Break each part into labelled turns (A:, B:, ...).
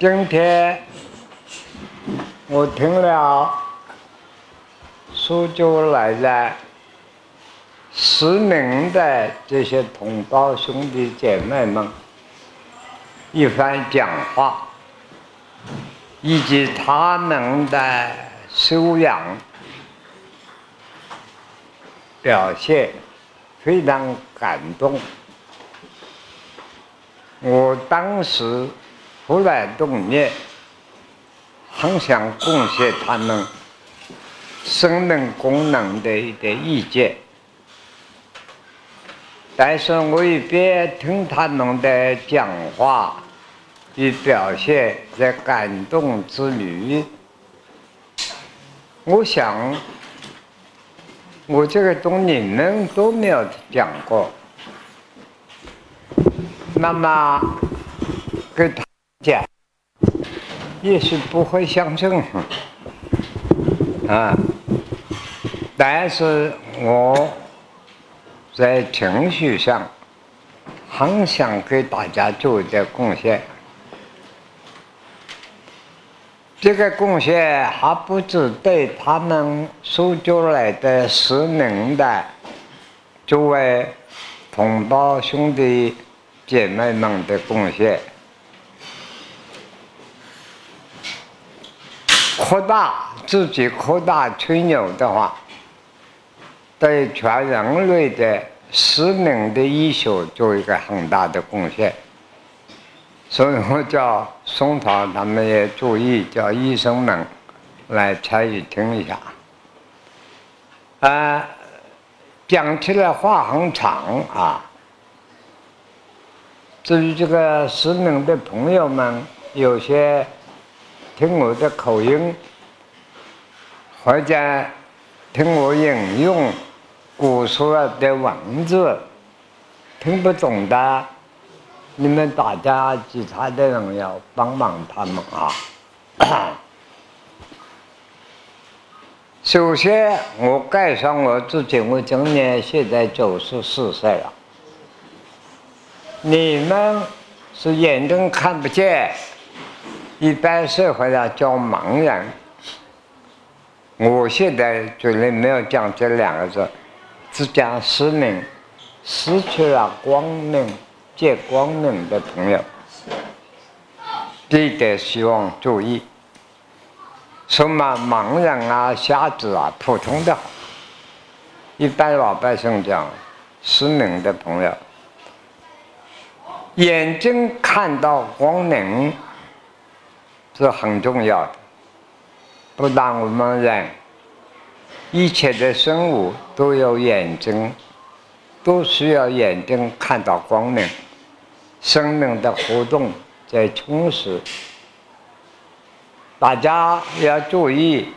A: 今天我听了苏州来的十名的这些同胞兄弟姐妹们一番讲话，以及他们的修养表现，非常感动。我当时忽然动念，很想贡献他们生命功能的一点意见，但是我一边听他们的讲话与表现，在感动之余，我想，我这个东你们都没有讲过。那么给他讲，也许不会相中啊。但是我在情绪上很想给大家做一点贡献。这个贡献还不止对他们苏州来的十名的诸位同胞兄弟。姐妹们的贡献，扩大自己扩大吹牛的话，对全人类的使命的医学做一个很大的贡献。所以我叫宋涛他们也注意，叫医生们来参与听一下。啊，讲起来话很长啊。至于这个失明的朋友们，有些听我的口音，或者听我引用古书的文字听不懂的，你们大家其他的人要帮忙他们啊。首先，我介绍我自己，我今年现在九十四岁了。你们是眼睛看不见，一般社会上叫盲人。我现在嘴里没有讲这两个字，只讲失明，失去了光明、见光明的朋友，这一点希望注意。什么盲人啊、瞎子啊，普通的，一般老百姓讲失明的朋友。眼睛看到光明是很重要的，不但我们人，一切的生物都有眼睛，都需要眼睛看到光明，生命的活动在充实。大家要注意，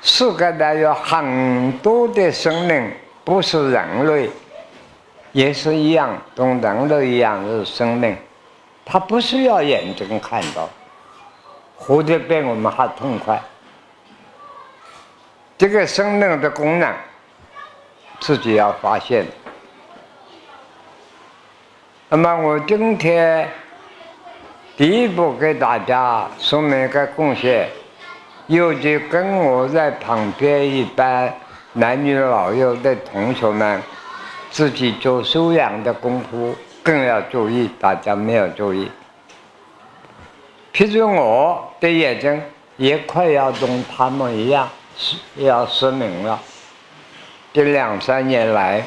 A: 世界上有很多的生命不是人类。也是一样，同人类一样是生命，它不需要眼睛看到，活得比我们还痛快。这个生命的功能，自己要发现。那么我今天第一步给大家说明一个贡献，尤其跟我在旁边一般男女老幼的同学们。自己做修养的功夫更要注意，大家没有注意。譬如我的眼睛也快要同他们一样失要失明了，这两三年来，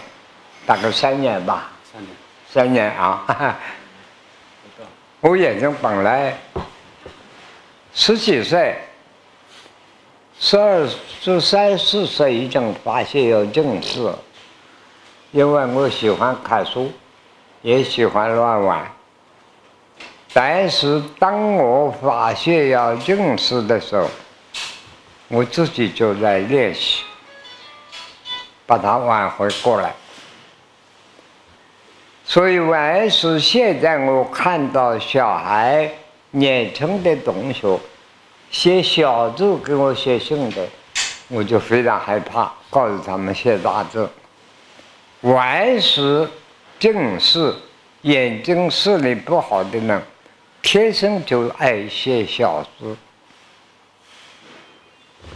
A: 大概三年吧，三年，三年啊，我眼睛本来十几岁，十二、十三四岁已经发现有近视。因为我喜欢看书，也喜欢乱玩。但是当我发现要近视的时候，我自己就在练习，把它挽回过来。所以，凡是现在我看到小孩年轻的同学写小字给我写信的，我就非常害怕，告诉他们写大字。凡是近视、眼睛视力不好的人，天生就爱写小说，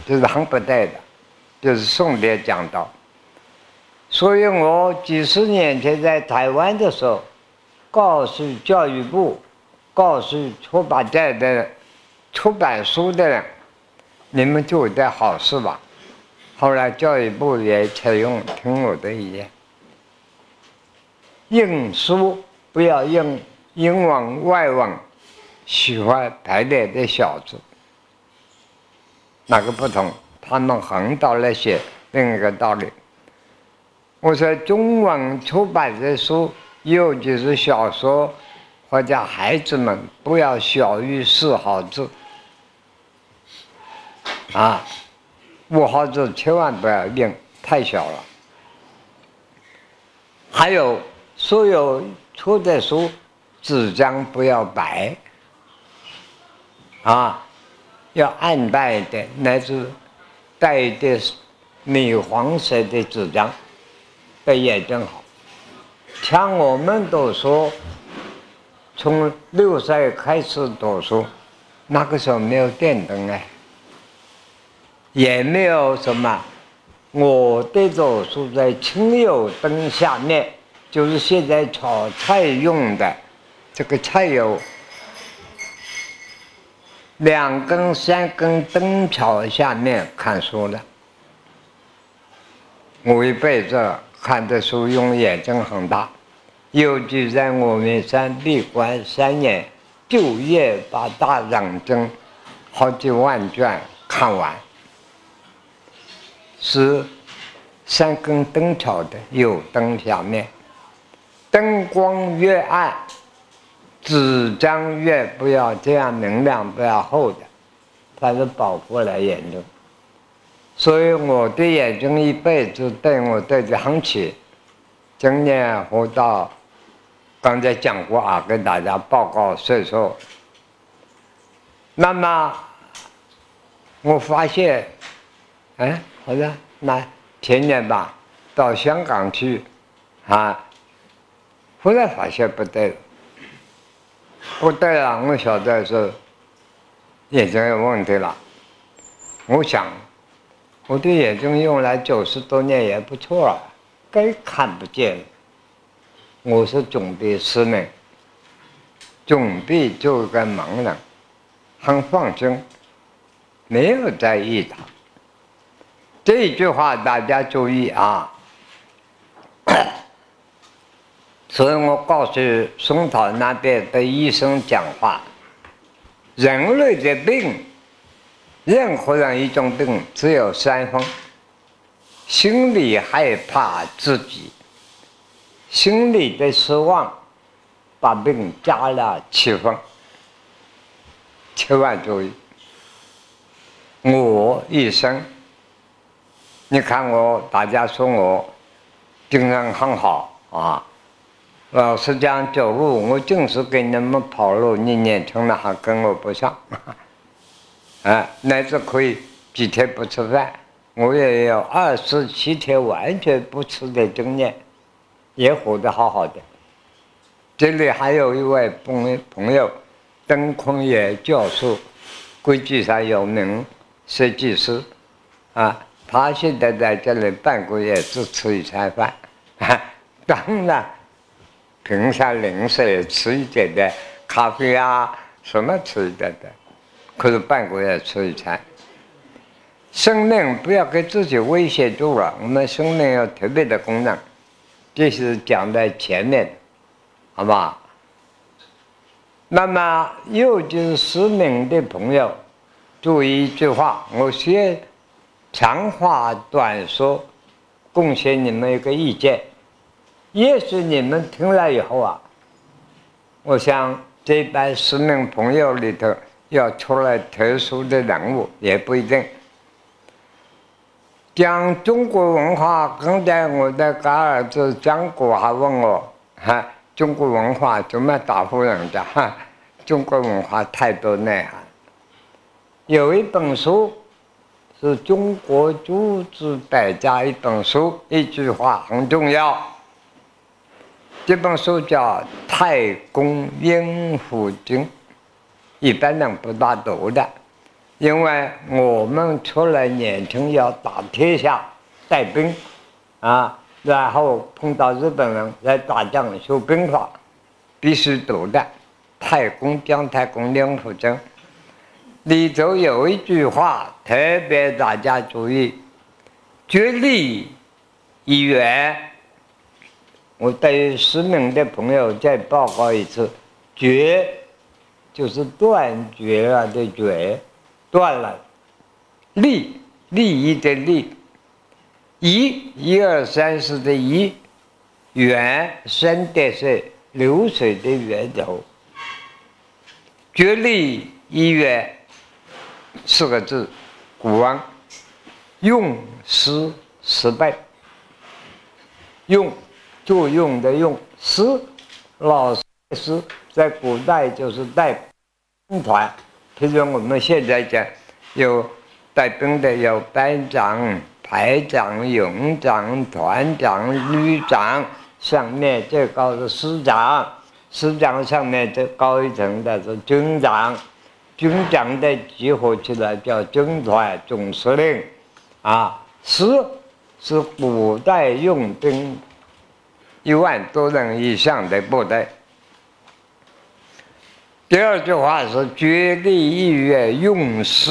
A: 这是很不对的。就是宋代讲到，所以我几十年前在台湾的时候，告诉教育部，告诉出版界的出版书的人，你们做点好事吧。后来教育部也采用听我的意见，印书不要用英文外文，喜欢排列的小字，哪个不同？他们横道来写另一个道理。我说中文出版的书，尤其是小说，或者孩子们不要小于四毫字，啊，五毫字千万不要用，太小了。还有所有出的书，纸张不要白，啊，要暗白的，乃至。带的米黄色的纸张，对眼睛好。像我们读书，从六岁开始读书，那个时候没有电灯哎，也没有什么。我的读书在清油灯下面，就是现在炒菜用的这个菜油。两根、三根灯桥下面看书的，我一辈子看的书用眼睛很大，尤其在我们山闭关三年，就夜把大藏经好几万卷看完，是三根灯桥的有灯下面，灯光越暗。纸张越不要这样明亮，不要厚的，它是保护了眼睛。所以我的眼睛一辈子对我对得很起。今年活到，刚才讲过啊，跟大家报告岁数。那么我发现，哎，好像那前年吧，到香港去，啊，忽然发现不对。不对了，我晓得是眼睛有问题了。我想，我的眼睛用了九十多年也不错了，该看不见了。我是准备失明，准备做个盲人，很放心，没有在意他。这句话大家注意啊。所以我告诉松桃那边的医生讲话：人类的病，任何人一种病只有三分：心里害怕自己，心里的失望，把病加了七分。千万注意，我一生，你看我，大家说我精神很好啊。老实讲，走路我就是跟你们跑路，你年轻了还跟我不上，啊，乃至可以几天不吃饭，我也有二十七天完全不吃的经验，也活得好好的。这里还有一位朋朋友，邓坤业教授，国际上有名设计师，啊，他现在在这里半个月只吃一餐饭，当然。平常零食吃一点的，咖啡啊什么吃一点的，可是半个月吃一餐。生命不要给自己威胁住了，我们生命有特别的功能，这是讲在前面，好吧？那么又就是失明的朋友，注意一句话，我先长话短说，贡献你们一个意见。也许你们听了以后啊，我想这班失明朋友里头要出来特殊的人物也不一定。讲中国文化，刚才我的干儿子讲过，还问我哈，中国文化怎么答复人家？哈，中国文化太多内涵。有一本书是中国诸子百家一本书，一句话很重要。这本书叫《太公阴符经》，一般人不大读的，因为我们出来年轻要打天下、带兵，啊，然后碰到日本人来打仗学兵法，必须读的。太公姜太公两府证里头有一句话，特别大家注意：决力一元。我对失明的朋友再报告一次，绝就是断绝了的绝，断了，利利益的利，一一二三四的一，源生的是流水的源头，绝利一元四个字，古王用失失败，用。作用的用师，老师，在古代就是带兵团。譬如我们现在讲，有带兵的，有班长、排长、营长、团长、旅长，上面最高的师长，师长上面最高一层的是军长，军长的集合起来叫军团总司令。啊，师是古代用兵。一万多人以上的部队。第二句话是“绝对意愿用失”，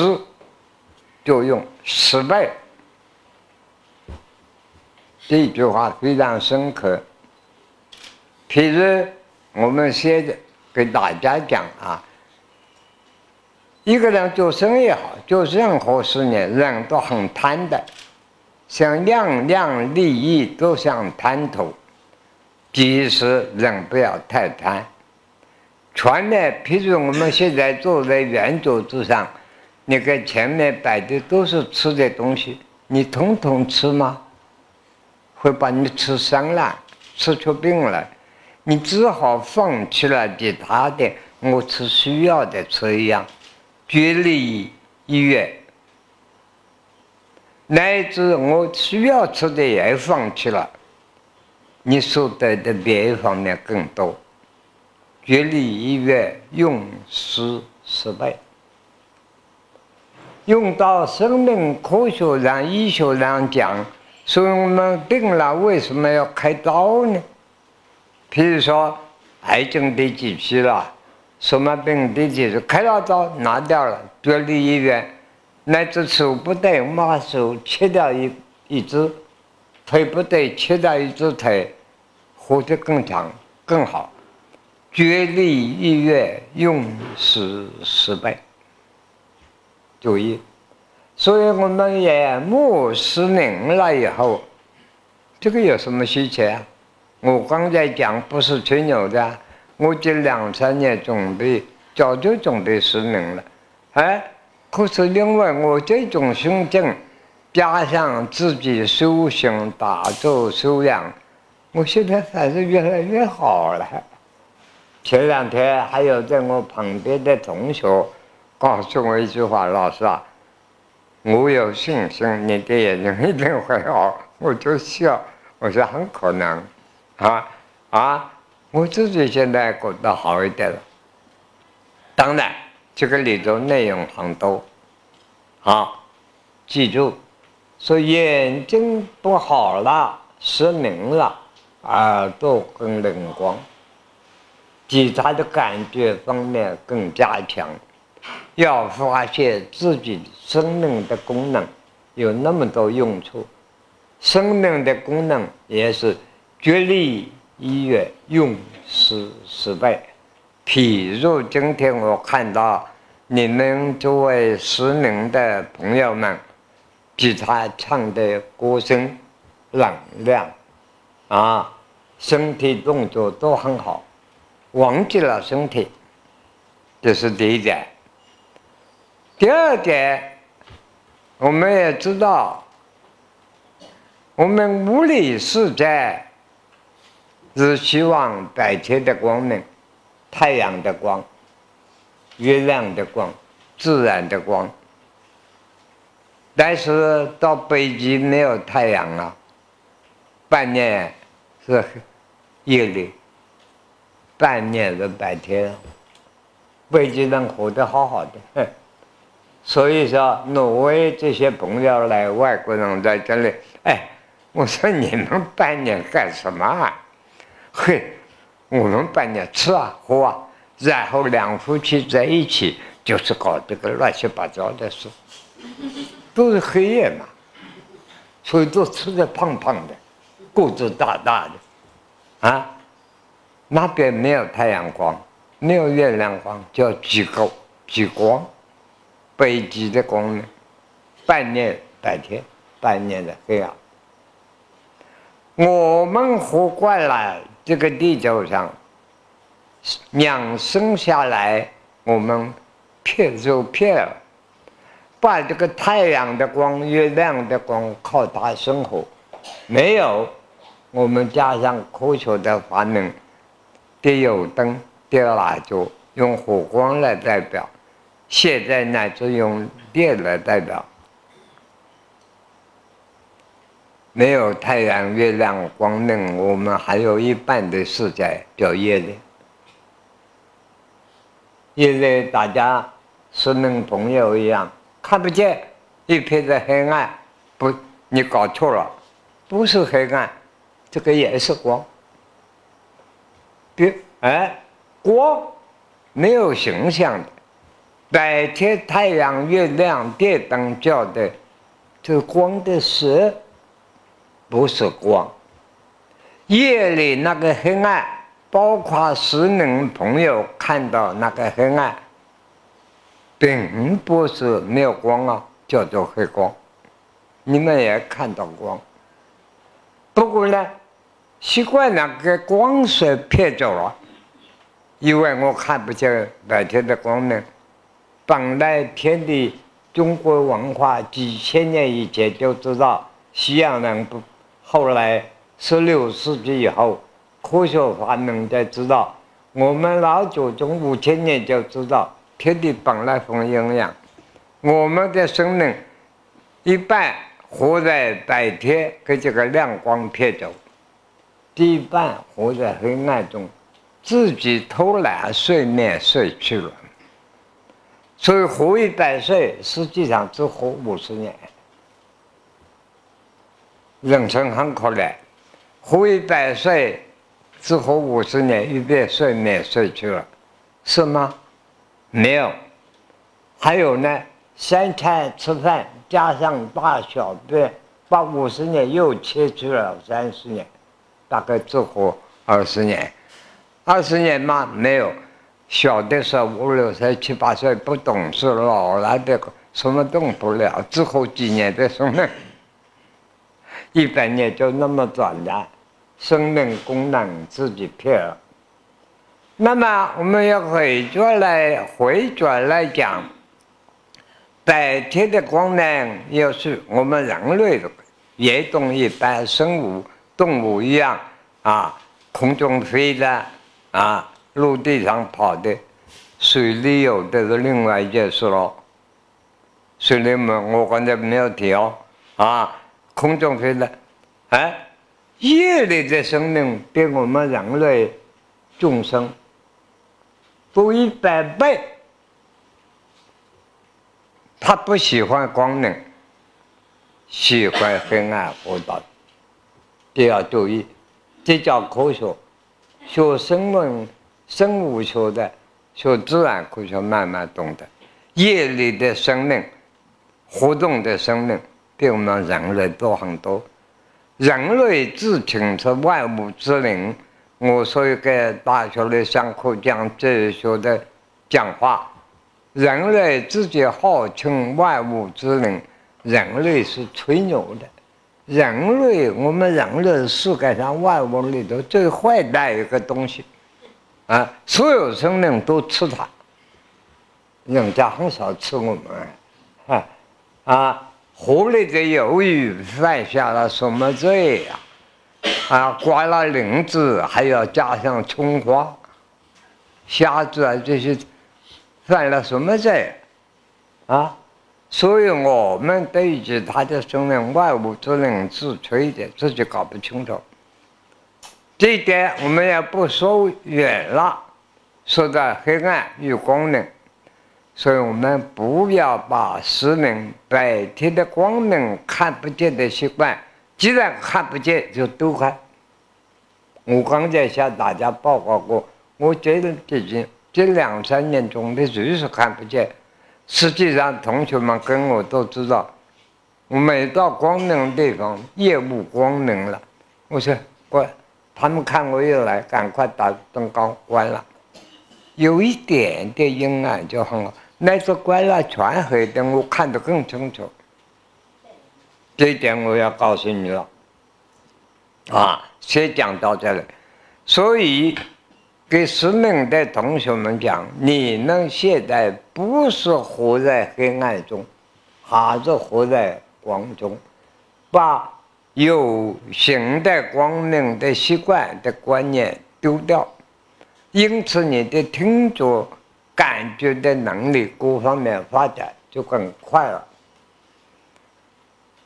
A: 就用失败。这句话非常深刻。譬如我们现在给大家讲啊，一个人做生意好，做任何事呢，人都很贪的，想量量利益都想贪图。第一是人不要太贪。船呢，譬如我们现在坐在圆桌子上，那个前面摆的都是吃的东西，你统统吃吗？会把你吃伤了，吃出病来。你只好放弃了其他的，我吃需要的吃一样，绝利医院，乃至我需要吃的也放弃了。你所得的别方面更多，绝利医院用失失败，用到生命科学上、医学上讲，说我们病了为什么要开刀呢？譬如说癌症的几期了，什么病的几期，开了刀拿掉了，绝利医院，那只手不对，把手切掉一一只，腿不对，切掉一只腿。活得更长更好，绝力意愿用时失败。注意，所以我们眼目失明了以后，这个有什么稀奇啊？我刚才讲不是吹牛的，我这两三年准备早就准备失明了，哎，可是因为我这种心境，加上自己修行打坐修养。我现在还是越来越好了。前两天还有在我旁边的同学告诉我一句话：“老师啊，我有信心你的眼睛一定会好。”我就笑，我说很可能，啊啊！我自己现在过得好一点了。当然，这个里头内容很多，好，记住，说眼睛不好了，失明了。耳朵更灵光，其他的感觉方面更加强。要发现自己生命的功能有那么多用处，生命的功能也是绝力医院用失失败。譬如今天我看到你们作为失明的朋友们，吉他唱的歌声朗亮，啊。身体动作都很好，忘记了身体，这是第一点。第二点，我们也知道，我们物理世界是希望白天的光明、太阳的光、月亮的光、自然的光，但是到北极没有太阳了，半年。是夜里，半年的白天，北极人活得好好的。所以说，挪威这些朋友来，外国人在这里，哎，我说你们半年干什么啊？嘿，我们半年吃啊喝啊，然后两夫妻在一起就是搞这个乱七八糟的事，都是黑夜嘛，所以都吃的胖胖的，肚子大大的，啊，那边没有太阳光，没有月亮光，叫极光，极光。北极的光呢，半年白天，半年的黑暗。我们活过来这个地球上，娘生下来，我们骗就骗了，把这个太阳的光、月亮的光靠它生活，没有，我们加上科学的发明，电油灯、电蜡烛，用火光来代表。现在呢，就用电来代表，没有太阳、月亮光能，我们还有一半的世界叫夜里。夜里大家是跟朋友一样，看不见一片的黑暗。不，你搞错了，不是黑暗，这个也是光。别，哎，光没有形象的。白天太阳、月亮、电灯叫的，这光的色不是光？夜里那个黑暗，包括死人朋友看到那个黑暗，并不是没有光啊，叫做黑光。你们也看到光，不过呢，习惯那个光线骗走了，因为我看不见白天的光呢。本来天地中国文化几千年以前就知道，西洋人不后来十六世纪以后科学发明才知道，我们老祖宗五千年就知道天地本来分阴阳，我们的生命一半活在白天跟这个亮光骗走，一半活在黑暗中，自己偷懒睡眠睡去了。所以活一百岁，实际上只活五十年。人生很可怜，活一百岁，只活五十年，一边睡眠睡去了，是吗？没有。还有呢，三餐吃饭加上大小便，把五十年又切去了三十年，大概只活二十年。二十年嘛？没有。小的时候五六岁七八岁不懂事，老了的什么动不了，之后几年的生命，一百年就那么短的，生命功能自己骗了。那么我们要回转来回转来讲，白天的光能又是我们人类的，也同一般生物动物一样啊，空中飞的啊。陆地上跑的，水里游的是另外一件事喽。水里面我刚才没有提哦，啊，空中飞的，哎，夜里的生命比我们人类众生多一百倍。他不喜欢光明，喜欢黑暗活道，都要注意，这叫科学，学生物。生物学的，学自然科学慢慢懂得，夜里的生命，活动的生命比我们人类多很多。人类自称是万物之灵。我所以给大学里上课讲哲学的讲话，人类自己号称万物之灵，人类是吹牛的。人类，我们人类世界上万物里头最坏的一个东西。啊，所有生命都吃它，人家很少吃我们。啊，啊，河里的鱿鱼犯下了什么罪呀？啊，刮了鳞子还要加上葱花，虾子啊这些犯了什么罪？啊，所以我们对于他的生命万物之灵自吹的，自己搞不清楚。这一点我们也不说远了，说到黑暗与光明，所以我们不要把失明白天的光明看不见的习惯，既然看不见就都看。我刚才向大家报告过，我这些这两三年中的就是看不见。实际上，同学们跟我都知道，我每到光明地方，夜幕光明了，我说关，他们看我一来，赶快把灯光关了。有一点点阴暗就很好，那次关了全黑灯，我看得更清楚。这一点我要告诉你了，啊，先讲到这里。所以，给失明的同学们讲，你们现在不是活在黑暗中，还是活在光中，把有形的光明的习惯的观念丢掉。因此，你的听觉、感觉的能力各方面发展就很快了。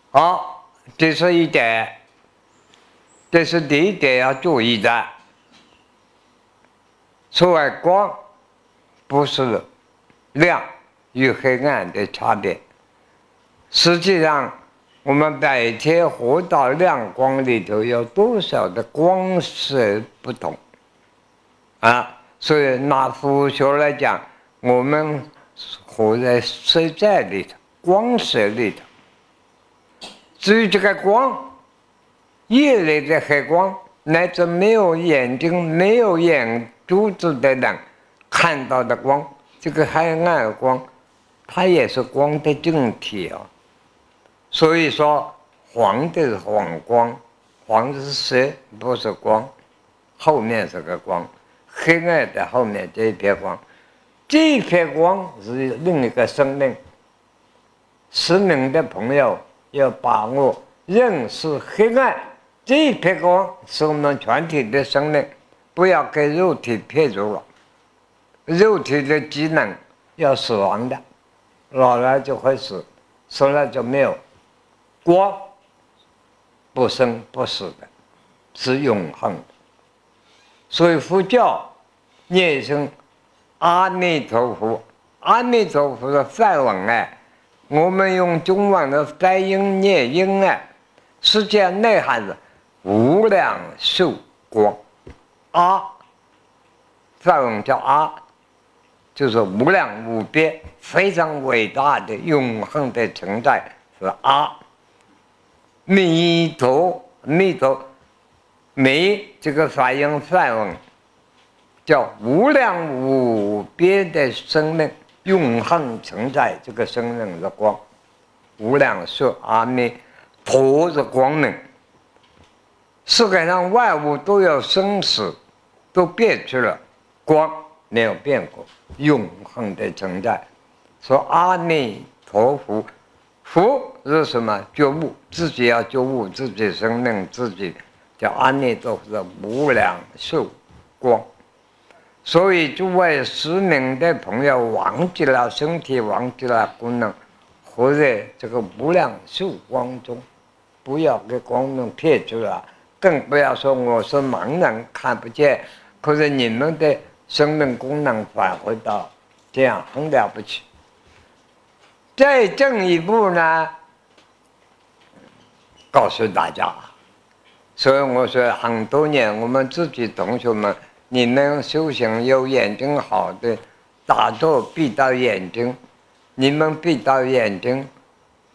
A: 好，这是一点，这是第一点要注意的。所谓光，不是亮与黑暗的差别。实际上，我们白天活到亮光里头，有多少的光色不同？啊，所以拿佛学来讲，我们活在色在里头，光色里头。至于这个光，夜里的黑光，乃至没有眼睛、没有眼珠子的人看到的光，这个黑暗光，它也是光的整体啊。所以说，黄的是黄光，黄是色，不是光，后面是个光。黑暗的后面这一片光，这一片光是另一个生命。失明的朋友要把握认识黑暗这一片光是我们全体的生命，不要给肉体骗住了。肉体的机能要死亡的，老了就会死，死了就没有光，不生不死的，是永恒。所以佛教念一声阿弥陀佛，阿弥陀佛的梵文哎，我们用中文的翻音念音哎，实际内涵是无量寿光。阿梵文叫阿，就是无量无边、非常伟大的永恒的存在是阿弥陀弥陀。弥这个发音梵文，叫无量无边的生命，永恒存在。这个生命的光，无量寿阿弥陀的光明。世界上万物都有生死，都变去了，光没有变过，永恒的存在。说阿弥陀佛，佛是什么？觉悟，自己要觉悟自己生命，自己。叫阿弥陀佛的无量寿光，所以诸位失明的朋友忘记了身体，忘记了功能，活在这个无量寿光中，不要给光明骗去了，更不要说我是盲人看不见，可是你们的生命功能返回到这样很了不起。再进一步呢，告诉大家。所以我说，很多年我们自己同学们，你们修行有眼睛好的，打坐闭到眼睛，你们闭到眼睛，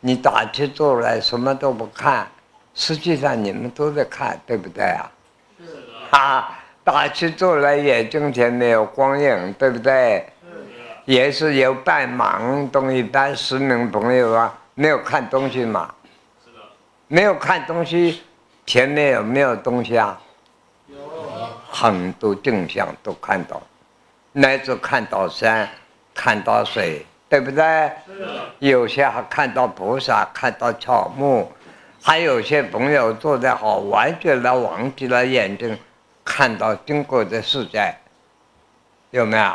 A: 你打起坐来什么都不看，实际上你们都在看，对不对啊？
B: 是的。
A: 啊，打起坐来眼睛前没有光影，对不对？也是有半盲东西，半失明朋友啊，没有看东西嘛。
B: 是的。
A: 没有看东西。前面有没有东西啊？
B: 有
A: 很多景象都看到，乃至看到山，看到水，对不对？有些还看到菩萨，看到草木，还有些朋友坐在好，完全的忘记了眼睛，看到经过的世界，有没有？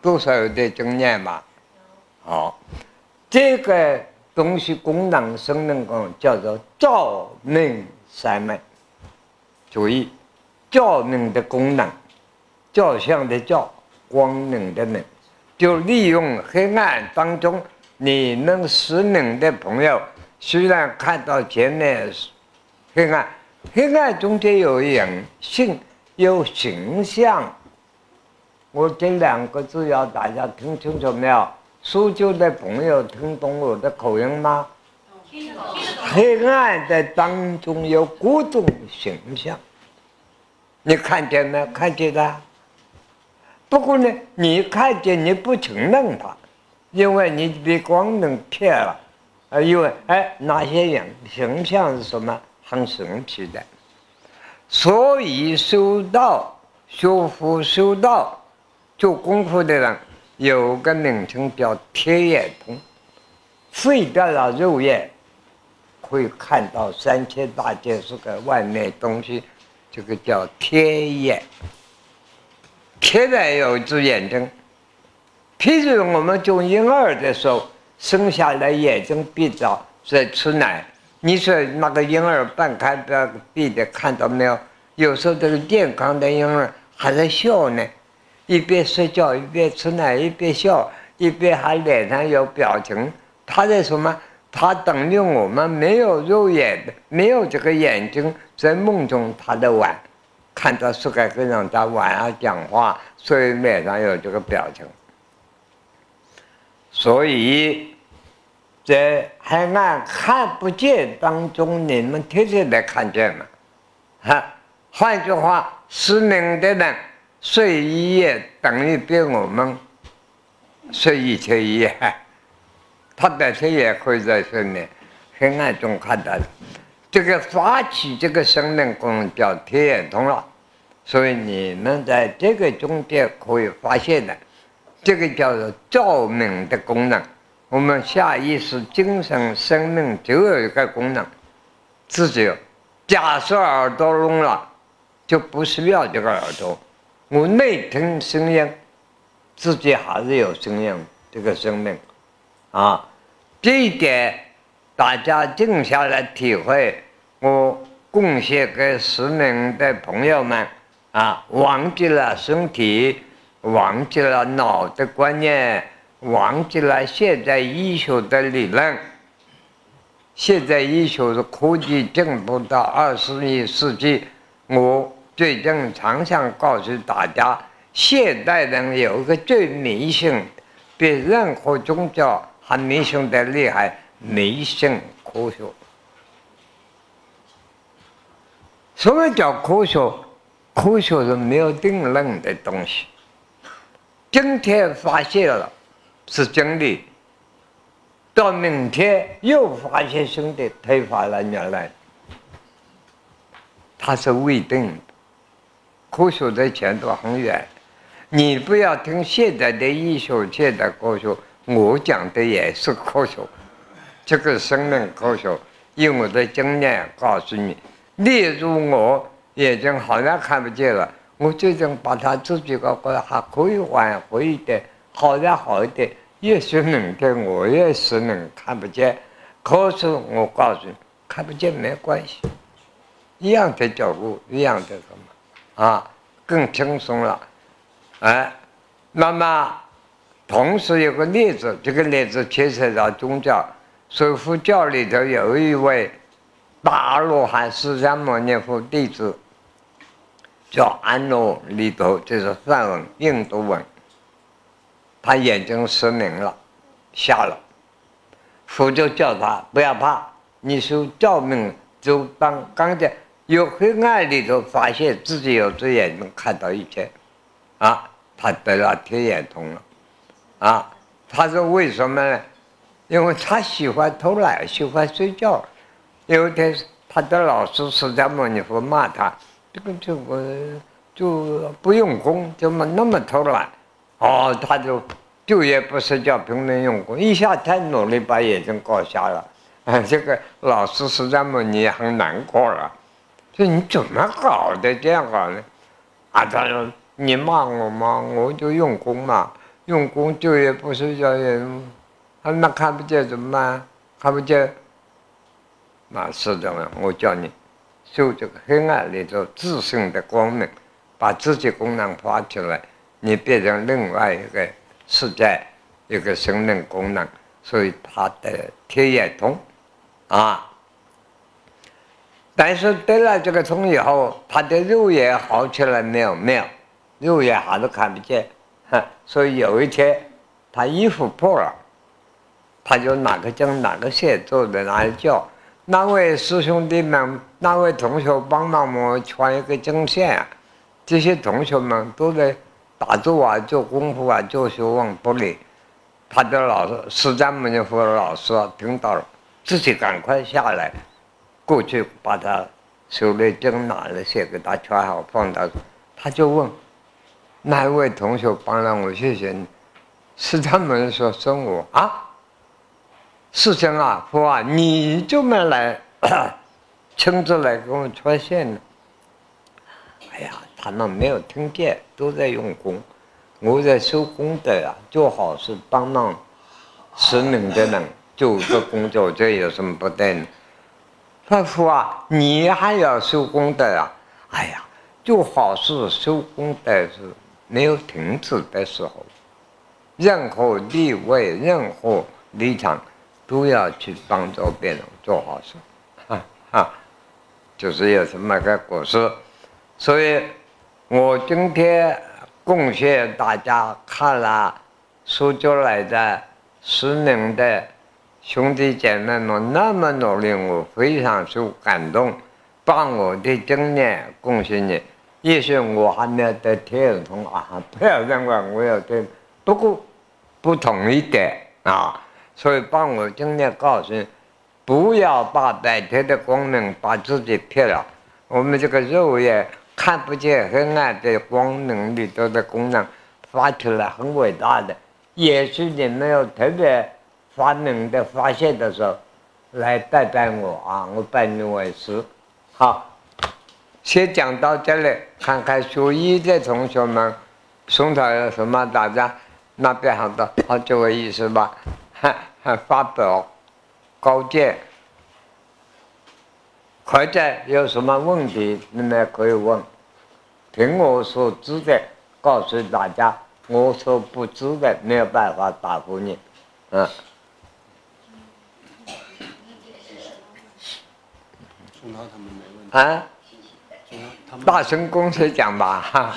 A: 多少有点经验吧？好，这个东西功能、生能功叫做照明。三昧，注意，照明的功能，照相的照，光明的能，就利用黑暗当中你能失明的朋友，虽然看到前面黑暗，黑暗中间有人性，有形象。我这两个字要大家听清楚没有？苏州的朋友听懂我的口音吗？黑暗的当中有各种形象，你看见没？看见了。不过呢，你看见你不承认它，因为你被光能骗了。啊，因为哎，那些人形象是什么？很神奇的。所以修道、修福、修道、做功夫的人，有个名称叫天眼通，废掉了肉眼。会看到三千大千世界外面东西，这个叫天眼。天然有一只眼睛，譬如我们做婴儿的时候，生下来眼睛闭着在吃奶，你说那个婴儿半开的闭的，看到没有？有时候这个健康的婴儿还在笑呢，一边睡觉一边吃奶，一边笑，一边还脸上有表情，他在什么？他等于我们没有肉眼的，没有这个眼睛，在梦中他的玩，看到世界跟人在玩啊讲话，所以脸上有这个表情。所以在黑暗看不见当中，你们天天来看见嘛？哈，换句话，失明的人睡一夜等于比我们睡一天一夜。他本身也可以在生命黑暗中看到的，这个发起这个生命功能叫天眼通了，所以你们在这个中间可以发现的，这个叫做照明的功能。我们下意识精神生命就有一个功能，自己假设耳朵聋了，就不需要这个耳朵，我内听声音，自己还是有声音，这个生命啊。这一点，大家静下来体会。我贡献给市民的朋友们啊，忘记了身体，忘记了脑的观念，忘记了现代医学的理论。现在医学是科技进步到二十一世纪，我最近常常告诉大家，现代人有一个最迷信，比任何宗教。还迷信的厉害，迷信科学。什么叫科学？科学是没有定论的东西。今天发现了是真的，到明天又发现新的推翻了原来，它是未定的。科学的前途很远，你不要听现在的医学界的科学。我讲的也是科学，这个生命科学，用我的经验告诉你。例如我眼睛好像看不见了，我最近把它自己个个还可以挽回一点，好像好一点。越是明天我越是能看不见，可是我告诉你，看不见没关系，一样的脚步，一样的什么啊，更轻松了，哎，那么。同时有个例子，这个例子牵涉到宗教。说佛教里头有一位大罗汉释迦牟尼佛弟子，叫安罗里头，就是梵文、印度文。他眼睛失明了，瞎了。佛就叫他不要怕，你说照明，就当刚才有黑暗里头发现自己有只眼睛看到一切，啊，他得了天眼通了。啊，他说为什么呢？因为他喜欢偷懒，喜欢睡觉。有一天，他的老师释迦牟尼佛骂他：“这个这个就不用功，怎么那么偷懒？”哦，他就就业不睡觉，拼命用功，一下太努力，把眼睛搞瞎了。啊，这个老师释迦牟尼很难过了，说：“你怎么搞的这样搞呢？”啊，他说：“你骂我吗？我就用功嘛。”用功就业不睡觉也，那看不见怎么办？看不见，那是这样。我叫你受这个黑暗里头自身的光明，把自己功能发出来，你变成另外一个世界一个生命功能，所以他的天眼通，啊。但是得了这个通以后，他的肉眼好起来没有？没有，肉眼还是看不见。所以有一天，他衣服破了，他就哪个针哪个线坐在那里叫，那位师兄弟们、那位同学帮忙我穿一个针线啊？这些同学们都在打坐啊、做功夫啊、做学问不理。他的老师释迦牟尼佛老师啊听到了，自己赶快下来。过去把他手里针拿了些给他穿好放到，他就问哪位同学帮了我？谢谢你。是他们说送我啊，师兄啊，佛啊，你就没来 亲自来给我穿线呢？哎呀，他们没有听见，都在用功，我在收功德呀，做好事帮忙失明的人，做个工作，这有什么不对呢？他说啊，你还要修功德呀？哎呀，做好事修功德是没有停止的时候，任何地位、任何立场，都要去帮助别人做好事，哈哈，就是有这么个故事。所以，我今天贡献大家看了苏州来的十年的。兄弟姐妹们那么努力，我非常受感动，把我的经验贡献你。也许我还没有得天通啊，不要认为我有得，不过不同一点啊。所以把我经验告诉你，不要把白天的光明把自己骗了。我们这个肉眼看不见黑暗的光明里头的功能，发出来很伟大的。也许你没有特别。发明的发现的时候，来拜拜我啊！我拜你为师。好，先讲到这里，看看学医的同学们，送他有什么大家那边好的，好几位意思吧？哈，发表高见，或者有什么问题，你们可以问。凭我所知的，告诉大家；我所不知的，没有办法答复你。嗯。啊，大声公司讲吧，哈，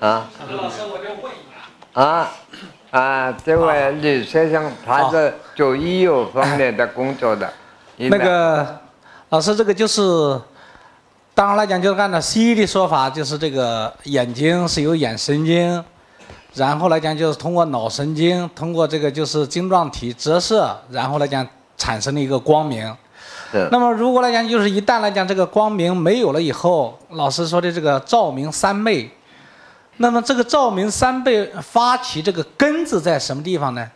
A: 啊，老师我就问一下，啊，啊，这位李先生，他是做医药方面的工作的，
B: 那个老师，这个就是，当然来讲，就是按照西医的说法，就是这个眼睛是有眼神经，然后来讲就是通过脑神经，通过这个就是晶状体折射，然后来讲产生的一个光明。那么，如果来讲，就是一旦来讲，这个光明没有了以后，老师说的这个照明三昧，那么这个照明三昧发起这个根子在什么地方呢？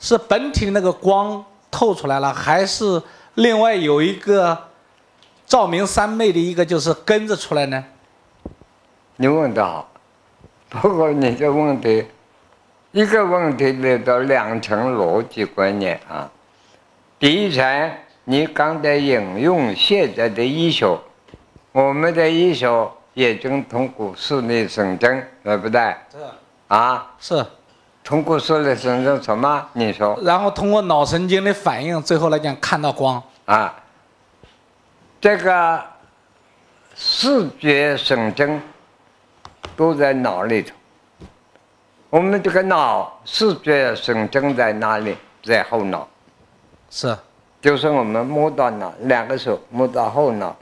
B: 是本体的那个光透出来了，还是另外有一个照明三昧的一个就是根子出来呢？
A: 你问的好，不过你这问题，一个问题里头两层逻辑观念啊，第一层。你刚才引用现在的医学，我们的医学已经通过视力神经，对不对？
B: 是。
A: 啊，
B: 是。
A: 通过视力神经什么？你说。
B: 然后通过脑神经的反应，最后来讲看到光。
A: 啊。这个视觉神经都在脑里头。我们这个脑视觉神经在哪里？在后脑。
B: 是。
A: 就是我们摸到脑，两个手摸到后脑，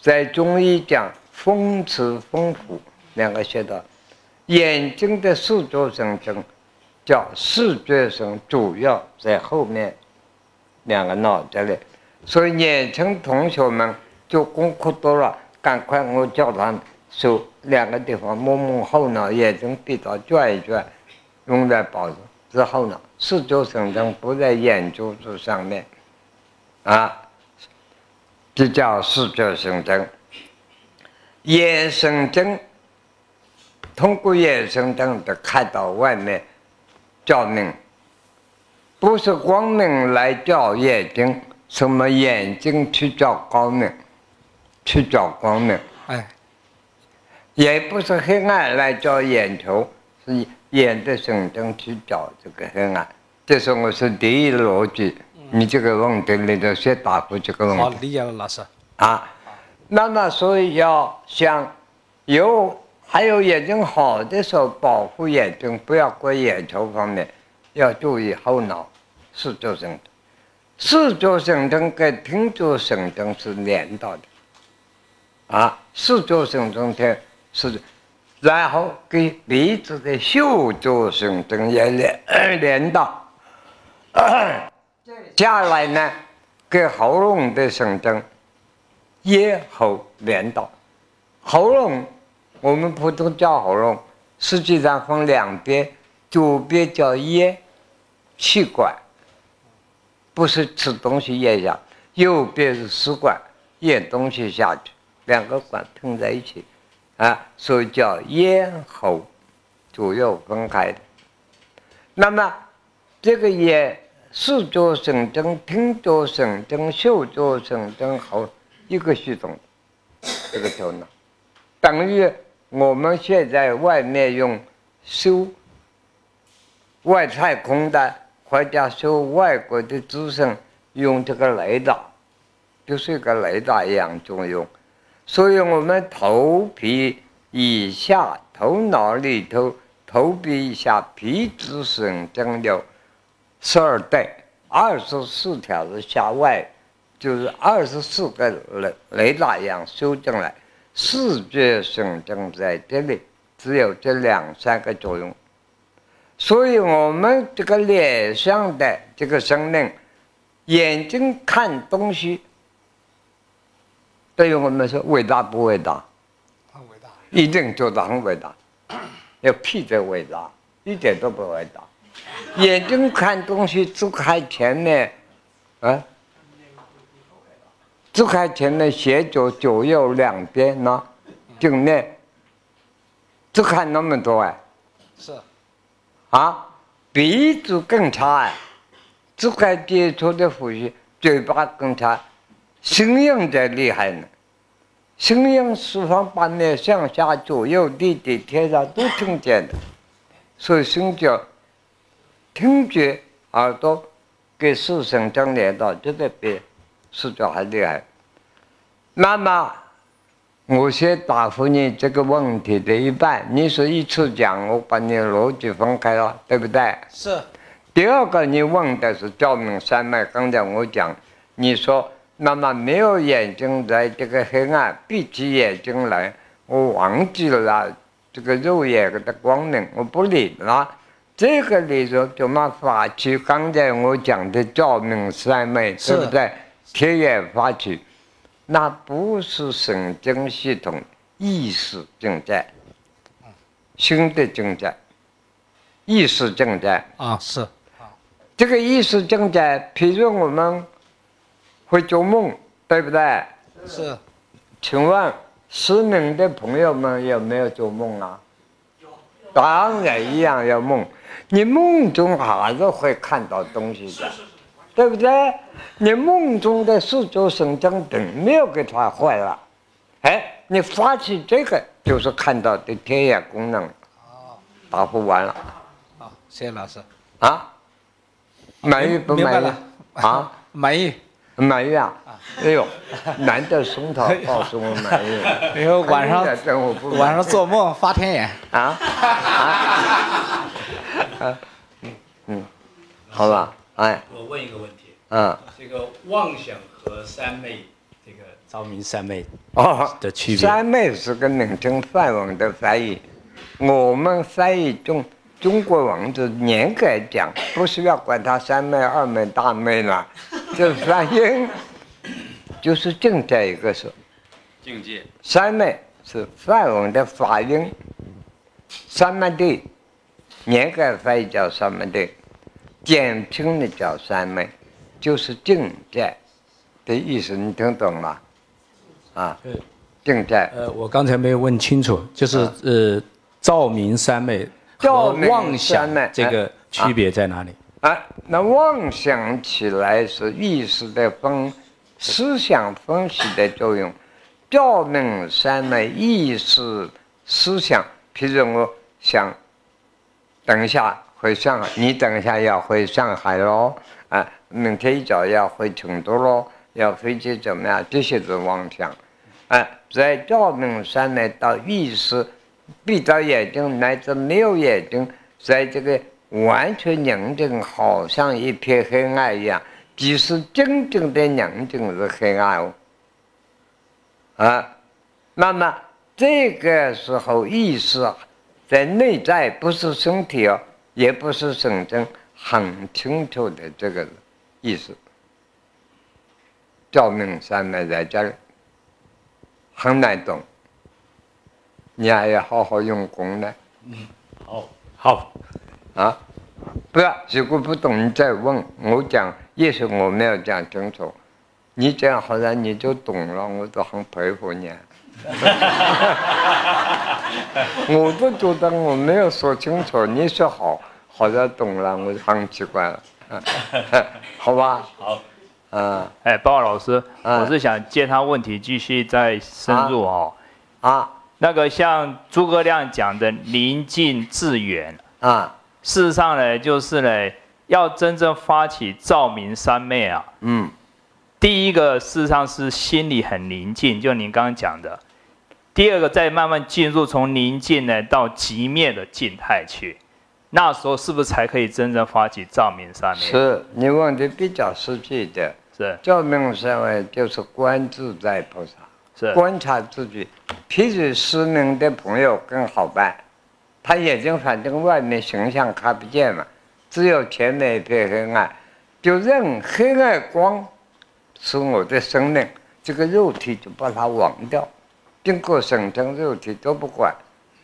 A: 在中医讲风池风府两个穴道，眼睛的视觉神经叫视觉神，主要在后面两个脑袋里，所以年轻同学们做功课多了，赶快我叫他手两个地方摸摸后脑，眼睛闭到转一转，用来保证之后脑视觉神经不在眼珠子上面。啊，这叫视觉神经。眼神经通过眼神经的看到外面照明，不是光明来照眼睛，什么眼睛去找光明，去找光明。哎，也不是黑暗来找眼球，是眼的神灯去找这个黑暗。这是我是第一逻辑。你这个问题里头先答复这个问题。
B: 好，理解了，老师。
A: 啊，那么所以要想有还有眼睛好的时候，保护眼睛，不要过眼球方面，要注意后脑视觉神经。视觉神经跟听觉神经是连到的。啊，视觉神经它是，然后跟鼻子的嗅觉神经也连连到。下来呢，跟喉咙的神经，咽喉连到。喉咙，我们普通叫喉咙，实际上分两边，左边叫咽气管，不是吃东西咽下；右边是食管，咽东西下去，两个管碰在一起，啊，所以叫咽喉，左右分开的。那么这个咽。视觉神经、听觉神经、嗅觉神经后一个系统，这个头脑等于我们现在外面用修外太空的或者说外国的资深用这个雷达，就是一个雷达一样作用。所以我们头皮以下、头脑里头、头皮以下皮质神经有。十二代，二十四条是向外，就是二十四个雷雷达一样收进来，视觉神经在这里只有这两三个作用，所以我们这个脸上的这个生命，眼睛看东西，对于我们说伟大不伟大？
B: 很伟大，
A: 一定做得很伟大，要屁的伟大，一点都不伟大。眼睛看东西只看前面，啊，只看前面斜左左右两边呢，镜面，只看那么多哎，
B: 是，
A: 啊，鼻子更差哎，只看接触的呼吸，嘴巴更差，声音才厉害呢，声音四方八面上下左右地底天上都听见的，所以声叫。听觉耳朵跟视神相连到，就在比视觉还厉害。那么，我先答复你这个问题的一半。你是一次讲，我把你逻辑分开了，对不对？
B: 是。
A: 第二个，你问的是照明山脉。刚才我讲，你说那么没有眼睛在这个黑暗，闭起眼睛来，我忘记了这个肉眼的光明，我不理了。这个里头怎么发起？刚才我讲的照明三昧，对不对？天眼发起，那不是神经系统意识境界，新的境界，意识境界
B: 啊，是
A: 这个意识境界，譬如我们会做梦，对不对？
B: 是。
A: 请问失明的朋友们有没有做梦啊？当然一样要梦。你梦中还是会看到东西的，对不对？你梦中的四周神经等没有给它坏了，哎，你发起这个就是看到的天眼功能。哦，答复完了。
B: 好，谢谢老师。
A: 啊？满意不满意？啊？
B: 满意。
A: 满意啊？哎呦，难得松涛 告诉我满意。
B: 哎呦，晚上晚上做梦发天眼
A: 啊？啊？啊，嗯 嗯，好吧，哎，
C: 我问一个问题，
A: 嗯，
C: 这个妄想和三昧，这个昭明三昧
A: 哦。
C: 的区别，
A: 三昧是个名称梵文的翻译，我们翻译中中国文字严格讲，不需要管它三昧、二昧、大昧了，这翻译就是境界一个是
C: 境界，
A: 三昧是梵文的发音，三昧地。严格翻译叫三昧的，简称的叫三昧，就是境界的意思，你听懂吗？啊，境界。
C: 呃，我刚才没有问清楚，就是呃，照明三昧和妄想这个区别在哪里？
A: 啊，那妄想起来是意识的分思想分析的作用，照明三昧意识思想，譬如我想。等一下回上海，你等一下要回上海喽，啊，明天一早要回成都喽，要飞机怎么样？这些是妄想，啊，在赵明山呢，到意识闭着眼睛乃至没有眼睛，在这个完全宁静，好像一片黑暗一样，即使真正的宁静是黑暗哦，啊，那么这个时候意识。在内在不是身体哦，也不是神经，很清楚的这个意思。赵明三昧在这儿很难懂，你还要好好用功呢。
C: 嗯，好，好，
A: 啊，不要，如果不懂你再问我讲，也许我没有讲清楚，你这样好像你就懂了，我都很佩服你。我都觉得我没有说清楚，你说好，好像懂了，我就很奇怪了，好吧？
C: 好，
D: 嗯，哎，报告老师，我是想借他问题，继续再深入哦。
A: 啊，
D: 那个像诸葛亮讲的“宁静致远”，
A: 啊，
D: 事实上呢，就是呢，要真正发起照明三昧啊，
A: 嗯，
D: 第一个事实上是心里很宁静，就您刚刚讲的。第二个，再慢慢进入从宁静呢到极灭的静态去，那时候是不是才可以真正发起照明三昧？
A: 是你问的比较实际的。
D: 是
A: 照明三昧就是观自在菩萨，
D: 是
A: 观察自己。譬如失明的朋友更好办，他眼睛反正外面形象看不见嘛，只有前面一片黑暗，就任黑暗光是我的生命，这个肉体就把它忘掉。经过神经肉体都不管，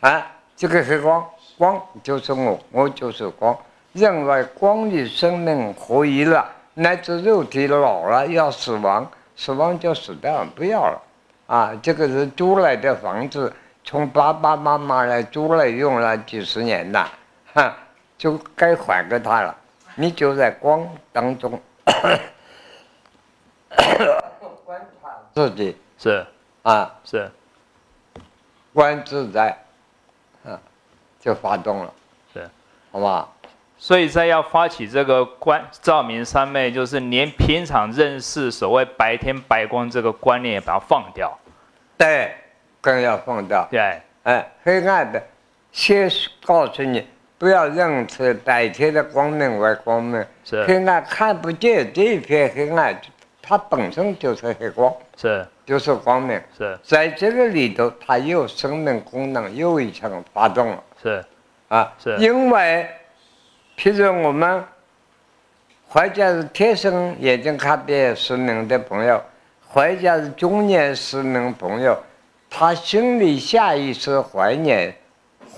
A: 啊，这个黑光，光就是我，我就是光。认为光与生命合一了，乃至肉体老了要死亡，死亡就死掉了，不要了。啊，这个是租来的房子，从爸爸妈妈来租来用了几十年了，哈，就该还给他了。你就在光当中观察自己，
D: 是
A: 啊，
D: 是。
A: 观自在，嗯，就发动了，
D: 是，
A: 好吧？
D: 所以在要发起这个观照明三昧，就是连平常认识所谓白天白光这个观念也把它放掉，
A: 对，更要放掉。
D: 对，
A: 哎，黑暗的，先告诉你，不要认出白天的光明为光明，
D: 是
A: 黑暗看不见这一片黑暗，它本身就是黑光。
D: 是。
A: 就是光明，
D: 是。
A: 在这个里头，它又生命功能又一层发动了，
D: 是。
A: 啊，
D: 是。
A: 因为，譬如我们，或者是天生眼睛看不见失明的朋友，或者是中年失明朋友，他心里下意识怀念，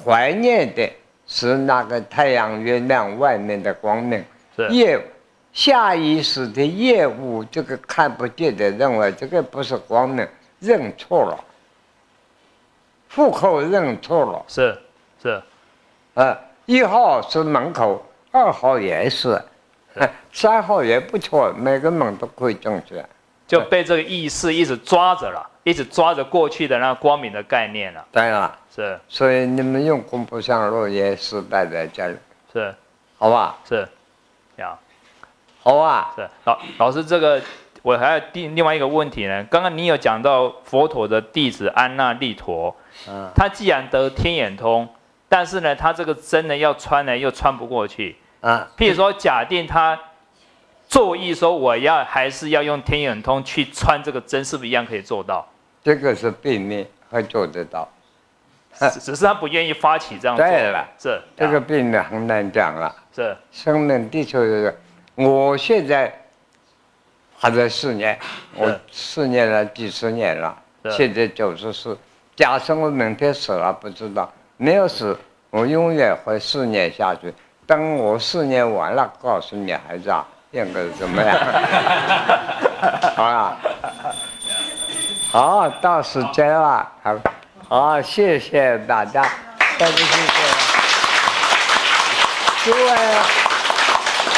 A: 怀念的是那个太阳、月亮外面的光明，
D: 是。
A: 下意识的厌恶这个看不见的，认为这个不是光明，认错了。户口认错了，
D: 是是，
A: 呃，一号是门口，二号也是，三号也不错，每个门都可以进去。
D: 就被这个意识一直抓着了，一直抓着过去的那光明的概念了。
A: 对了，
D: 是，
A: 所以你们用功不上路也失败在这里，
D: 是，
A: 好吧？
D: 是，呀。
A: 好啊，
D: 是老老师，这个我还要另另外一个问题呢。刚刚你有讲到佛陀的弟子安那利陀，
A: 嗯，
D: 他既然得天眼通，但是呢，他这个针呢要穿呢又穿不过去，
A: 嗯，
D: 譬如说假定他作意说我要还是要用天眼通去穿这个针，是不是一样可以做到？
A: 这个是避免会做得到，
D: 只只是他不愿意发起这样做。
A: 对了，
D: 是
A: 这个病呢很难讲了，
D: 是
A: 生命地球这个。我现在还在四年，我四年了，几十年了，现在九十四。假设我明天死了，不知道，没有死，我永远会四年下去。等我四年完了，告诉你孩子啊，应该怎么样？好 啊，好，到时间了，好，好，谢谢大家，再次谢谢，诸位。